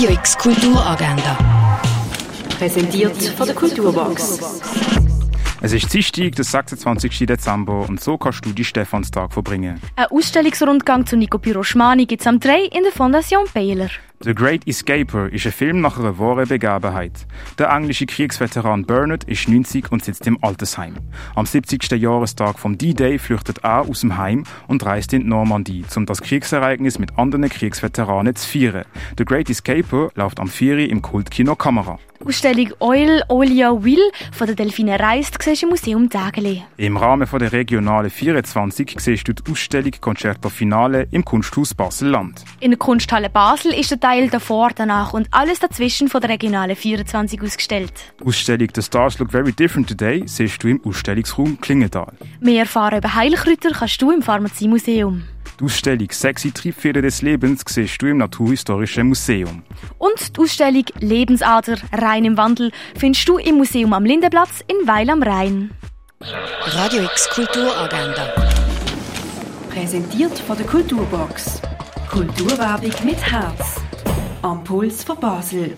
Radio X Kulturagenda. Präsentiert von der Kulturbox. Es ist Dienstag, der 26. Dezember und so kannst du die Stephanstag verbringen. Ein Ausstellungsrundgang zu Nico Piroschmani gibt es am 3 in der Fondation Baylor. The Great Escaper ist ein Film nach einer wahren Begebenheit. Der englische Kriegsveteran Bernard ist 90 und sitzt im Altersheim. Am 70. Jahrestag vom D-Day flüchtet er aus dem Heim und reist in die Normandie, um das Kriegsereignis mit anderen Kriegsveteranen zu feiern. The Great Escaper läuft am 4. im Kultkino Kamera. Ausstellung Oil, Olia, Will von der Delfine Reist siehst im Museum Dageli. Im Rahmen von der Regionale 24 siehst du die Ausstellung Concerto Finale im Kunsthaus Basel-Land. In der Kunsthalle Basel ist der Teil davor, danach und alles dazwischen von der Regionale 24 ausgestellt. Die Ausstellung The Stars Look Very Different Today siehst du im Ausstellungsraum Klingenthal. Mehr erfahren über Heilkräuter kannst du im Pharmaziemuseum. Die Ausstellung Sexy Triebfeder des Lebens siehst du im Naturhistorischen Museum. Und die Ausstellung Lebensader rein im Wandel findest du im Museum am Lindenplatz in Weil am Rhein. Radio X Kulturagenda. Präsentiert von der Kulturbox. Kulturwerbung mit Herz. Am Puls von Basel.